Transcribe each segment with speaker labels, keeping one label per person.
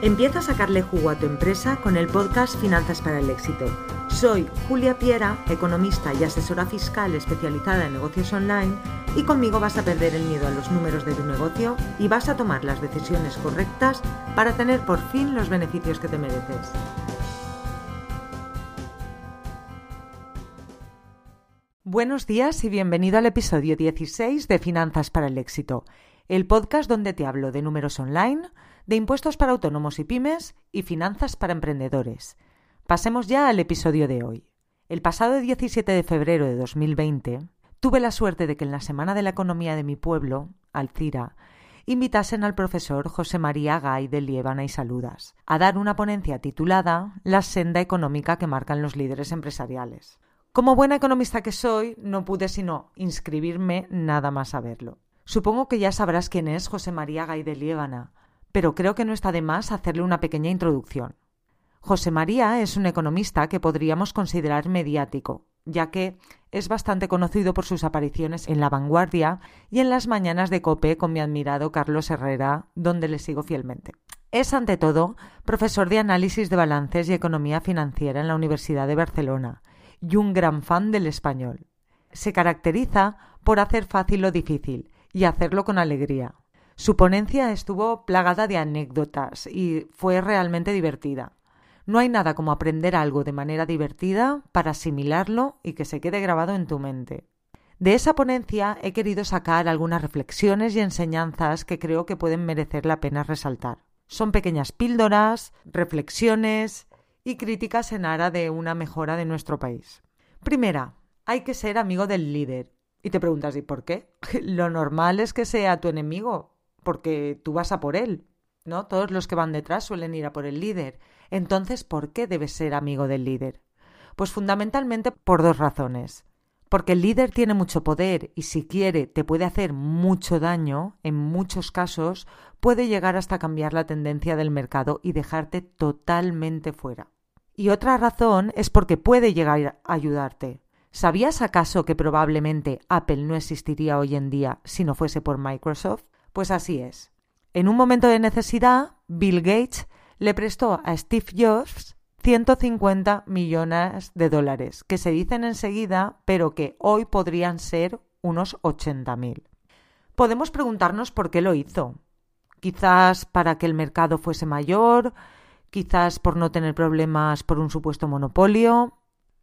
Speaker 1: Empieza a sacarle jugo a tu empresa con el podcast Finanzas para el Éxito. Soy Julia Piera, economista y asesora fiscal especializada en negocios online y conmigo vas a perder el miedo a los números de tu negocio y vas a tomar las decisiones correctas para tener por fin los beneficios que te mereces. Buenos días y bienvenido al episodio 16 de Finanzas para el Éxito, el podcast donde te hablo de números online, de impuestos para autónomos y pymes y finanzas para emprendedores. Pasemos ya al episodio de hoy. El pasado 17 de febrero de 2020 tuve la suerte de que en la Semana de la Economía de mi pueblo, Alcira, invitasen al profesor José María Gay de Liébana y Saludas a dar una ponencia titulada La senda económica que marcan los líderes empresariales. Como buena economista que soy, no pude sino inscribirme nada más a verlo. Supongo que ya sabrás quién es José María Gay de Liébana, pero creo que no está de más hacerle una pequeña introducción. José María es un economista que podríamos considerar mediático, ya que es bastante conocido por sus apariciones en La Vanguardia y en las mañanas de COPE con mi admirado Carlos Herrera, donde le sigo fielmente. Es, ante todo, profesor de análisis de balances y economía financiera en la Universidad de Barcelona y un gran fan del español. Se caracteriza por hacer fácil lo difícil y hacerlo con alegría. Su ponencia estuvo plagada de anécdotas y fue realmente divertida. No hay nada como aprender algo de manera divertida para asimilarlo y que se quede grabado en tu mente. De esa ponencia he querido sacar algunas reflexiones y enseñanzas que creo que pueden merecer la pena resaltar. Son pequeñas píldoras, reflexiones y críticas en ara de una mejora de nuestro país. Primera, hay que ser amigo del líder. Y te preguntas, ¿y por qué? Lo normal es que sea tu enemigo, porque tú vas a por él, ¿no? Todos los que van detrás suelen ir a por el líder. Entonces, ¿por qué debes ser amigo del líder? Pues fundamentalmente por dos razones. Porque el líder tiene mucho poder y si quiere te puede hacer mucho daño, en muchos casos puede llegar hasta cambiar la tendencia del mercado y dejarte totalmente fuera. Y otra razón es porque puede llegar a ayudarte. ¿Sabías acaso que probablemente Apple no existiría hoy en día si no fuese por Microsoft? Pues así es. En un momento de necesidad, Bill Gates le prestó a Steve Jobs 150 millones de dólares, que se dicen enseguida, pero que hoy podrían ser unos 80.000. Podemos preguntarnos por qué lo hizo. Quizás para que el mercado fuese mayor, quizás por no tener problemas por un supuesto monopolio.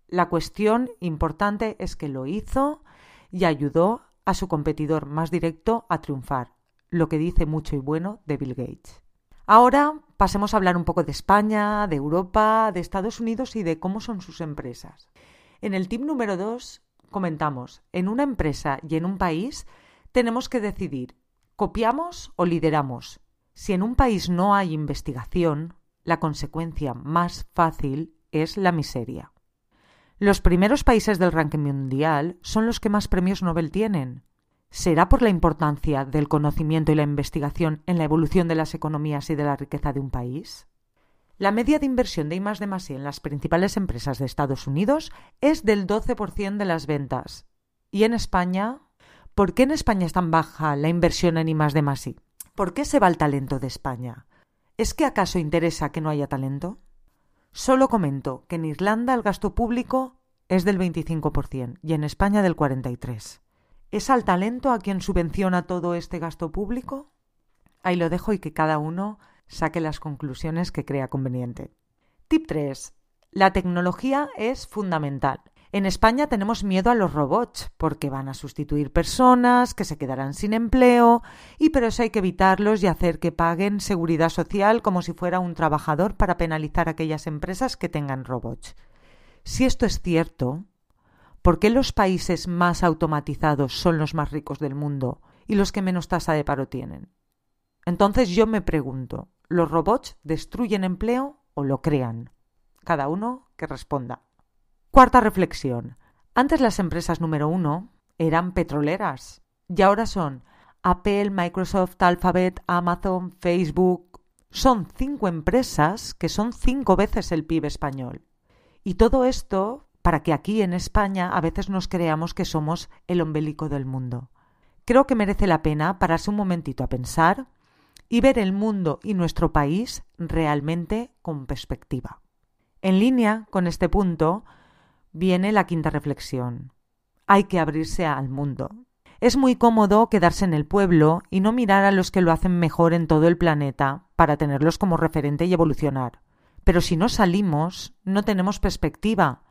Speaker 1: La cuestión importante es que lo hizo y ayudó a su competidor más directo a triunfar, lo que dice mucho y bueno de Bill Gates. Ahora pasemos a hablar un poco de España, de Europa, de Estados Unidos y de cómo son sus empresas. En el tip número 2 comentamos, en una empresa y en un país tenemos que decidir, ¿copiamos o lideramos? Si en un país no hay investigación, la consecuencia más fácil es la miseria. Los primeros países del ranking mundial son los que más premios Nobel tienen. ¿Será por la importancia del conocimiento y la investigación en la evolución de las economías y de la riqueza de un país? La media de inversión de I+D+I en las principales empresas de Estados Unidos es del 12% de las ventas. ¿Y en España? ¿Por qué en España es tan baja la inversión en I+D+I? ¿Por qué se va el talento de España? ¿Es que acaso interesa que no haya talento? Solo comento que en Irlanda el gasto público es del 25% y en España del 43%. ¿Es al talento a quien subvenciona todo este gasto público? Ahí lo dejo y que cada uno saque las conclusiones que crea conveniente. Tip 3. La tecnología es fundamental. En España tenemos miedo a los robots porque van a sustituir personas, que se quedarán sin empleo, y por eso hay que evitarlos y hacer que paguen seguridad social como si fuera un trabajador para penalizar a aquellas empresas que tengan robots. Si esto es cierto, ¿Por qué los países más automatizados son los más ricos del mundo y los que menos tasa de paro tienen? Entonces yo me pregunto, ¿los robots destruyen empleo o lo crean? Cada uno que responda. Cuarta reflexión. Antes las empresas número uno eran petroleras y ahora son Apple, Microsoft, Alphabet, Amazon, Facebook. Son cinco empresas que son cinco veces el PIB español. Y todo esto para que aquí en España a veces nos creamos que somos el ombelico del mundo. Creo que merece la pena pararse un momentito a pensar y ver el mundo y nuestro país realmente con perspectiva. En línea con este punto viene la quinta reflexión. Hay que abrirse al mundo. Es muy cómodo quedarse en el pueblo y no mirar a los que lo hacen mejor en todo el planeta para tenerlos como referente y evolucionar. Pero si no salimos, no tenemos perspectiva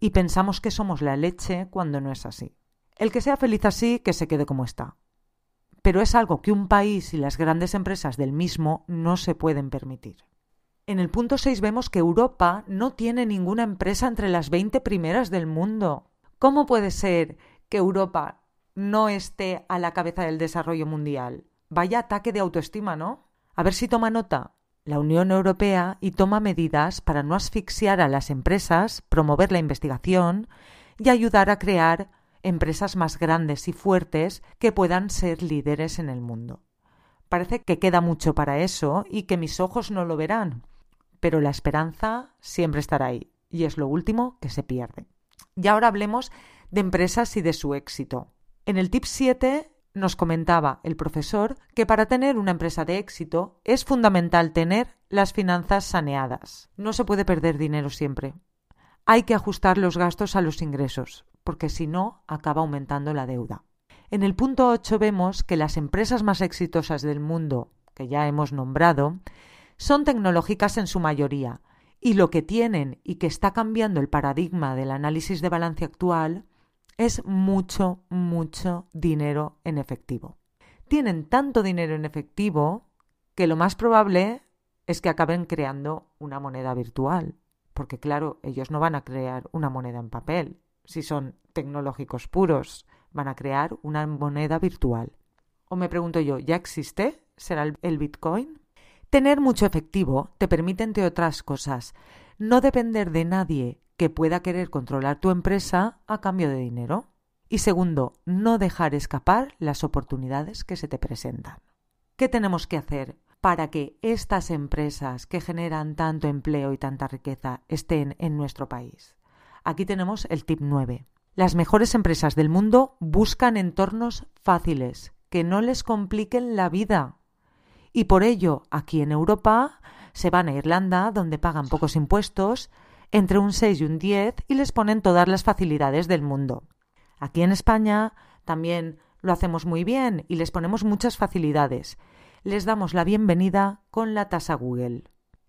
Speaker 1: y pensamos que somos la leche cuando no es así. El que sea feliz así, que se quede como está. Pero es algo que un país y las grandes empresas del mismo no se pueden permitir. En el punto 6 vemos que Europa no tiene ninguna empresa entre las 20 primeras del mundo. ¿Cómo puede ser que Europa no esté a la cabeza del desarrollo mundial? Vaya ataque de autoestima, ¿no? A ver si toma nota la Unión Europea y toma medidas para no asfixiar a las empresas, promover la investigación y ayudar a crear empresas más grandes y fuertes que puedan ser líderes en el mundo. Parece que queda mucho para eso y que mis ojos no lo verán, pero la esperanza siempre estará ahí y es lo último que se pierde. Y ahora hablemos de empresas y de su éxito. En el tip 7 nos comentaba el profesor que para tener una empresa de éxito es fundamental tener las finanzas saneadas. No se puede perder dinero siempre. Hay que ajustar los gastos a los ingresos, porque si no, acaba aumentando la deuda. En el punto 8 vemos que las empresas más exitosas del mundo, que ya hemos nombrado, son tecnológicas en su mayoría, y lo que tienen y que está cambiando el paradigma del análisis de balance actual es mucho, mucho dinero en efectivo. Tienen tanto dinero en efectivo que lo más probable es que acaben creando una moneda virtual, porque claro, ellos no van a crear una moneda en papel, si son tecnológicos puros, van a crear una moneda virtual. O me pregunto yo, ¿ya existe? ¿Será el Bitcoin? Tener mucho efectivo te permite, entre otras cosas, no depender de nadie que pueda querer controlar tu empresa a cambio de dinero. Y segundo, no dejar escapar las oportunidades que se te presentan. ¿Qué tenemos que hacer para que estas empresas que generan tanto empleo y tanta riqueza estén en nuestro país? Aquí tenemos el tip 9. Las mejores empresas del mundo buscan entornos fáciles, que no les compliquen la vida. Y por ello, aquí en Europa, se van a Irlanda, donde pagan pocos impuestos, entre un 6 y un 10 y les ponen todas las facilidades del mundo. Aquí en España también lo hacemos muy bien y les ponemos muchas facilidades. Les damos la bienvenida con la tasa Google.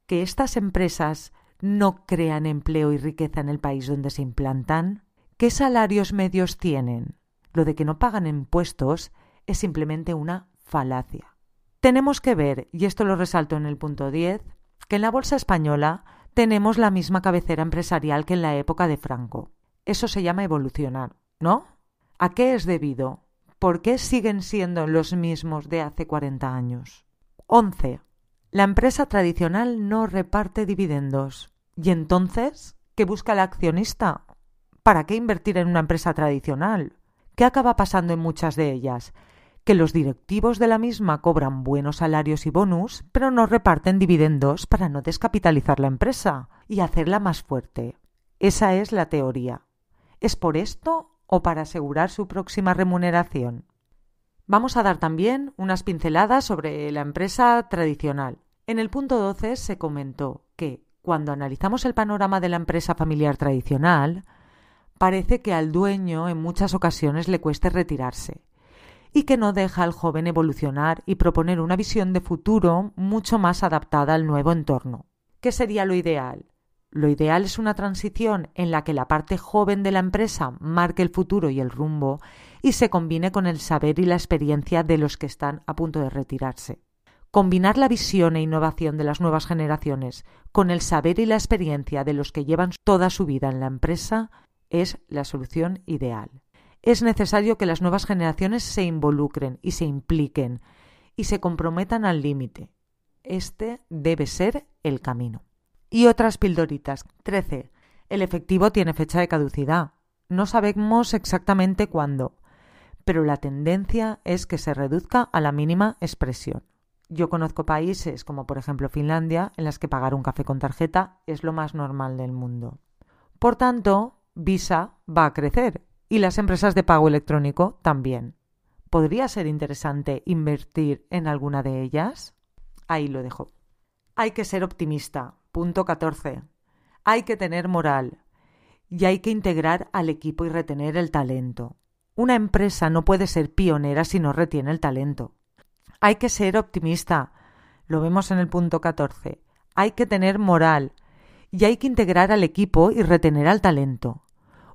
Speaker 1: Que estas empresas no crean empleo y riqueza en el país donde se implantan. ¿Qué salarios medios tienen? Lo de que no pagan impuestos es simplemente una falacia. Tenemos que ver, y esto lo resalto en el punto 10, que en la bolsa española tenemos la misma cabecera empresarial que en la época de Franco. Eso se llama evolucionar, ¿no? ¿A qué es debido? ¿Por qué siguen siendo los mismos de hace 40 años? 11. La empresa tradicional no reparte dividendos. ¿Y entonces qué busca el accionista? ¿Para qué invertir en una empresa tradicional? ¿Qué acaba pasando en muchas de ellas? Que los directivos de la misma cobran buenos salarios y bonus, pero no reparten dividendos para no descapitalizar la empresa y hacerla más fuerte. Esa es la teoría. ¿Es por esto o para asegurar su próxima remuneración? Vamos a dar también unas pinceladas sobre la empresa tradicional. En el punto 12 se comentó que, cuando analizamos el panorama de la empresa familiar tradicional, parece que al dueño en muchas ocasiones le cueste retirarse y que no deja al joven evolucionar y proponer una visión de futuro mucho más adaptada al nuevo entorno. ¿Qué sería lo ideal? Lo ideal es una transición en la que la parte joven de la empresa marque el futuro y el rumbo y se combine con el saber y la experiencia de los que están a punto de retirarse. Combinar la visión e innovación de las nuevas generaciones con el saber y la experiencia de los que llevan toda su vida en la empresa es la solución ideal es necesario que las nuevas generaciones se involucren y se impliquen y se comprometan al límite. Este debe ser el camino. Y otras pildoritas. 13. El efectivo tiene fecha de caducidad. No sabemos exactamente cuándo, pero la tendencia es que se reduzca a la mínima expresión. Yo conozco países como por ejemplo Finlandia en las que pagar un café con tarjeta es lo más normal del mundo. Por tanto, Visa va a crecer y las empresas de pago electrónico también. ¿Podría ser interesante invertir en alguna de ellas? Ahí lo dejo. Hay que ser optimista. Punto 14. Hay que tener moral. Y hay que integrar al equipo y retener el talento. Una empresa no puede ser pionera si no retiene el talento. Hay que ser optimista. Lo vemos en el punto 14. Hay que tener moral. Y hay que integrar al equipo y retener al talento.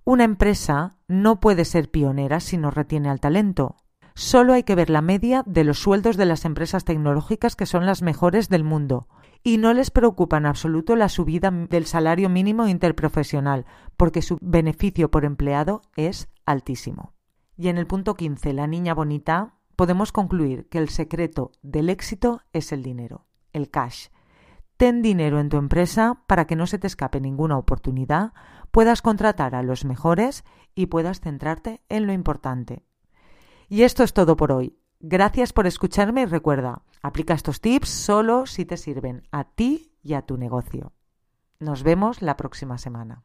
Speaker 1: Una empresa no puede ser pionera si no retiene al talento. Solo hay que ver la media de los sueldos de las empresas tecnológicas que son las mejores del mundo. Y no les preocupa en absoluto la subida del salario mínimo interprofesional, porque su beneficio por empleado es altísimo. Y en el punto 15, la niña bonita, podemos concluir que el secreto del éxito es el dinero, el cash. Ten dinero en tu empresa para que no se te escape ninguna oportunidad, puedas contratar a los mejores y puedas centrarte en lo importante, y esto es todo por hoy. Gracias por escucharme y recuerda, aplica estos tips solo si te sirven a ti y a tu negocio. Nos vemos la próxima semana.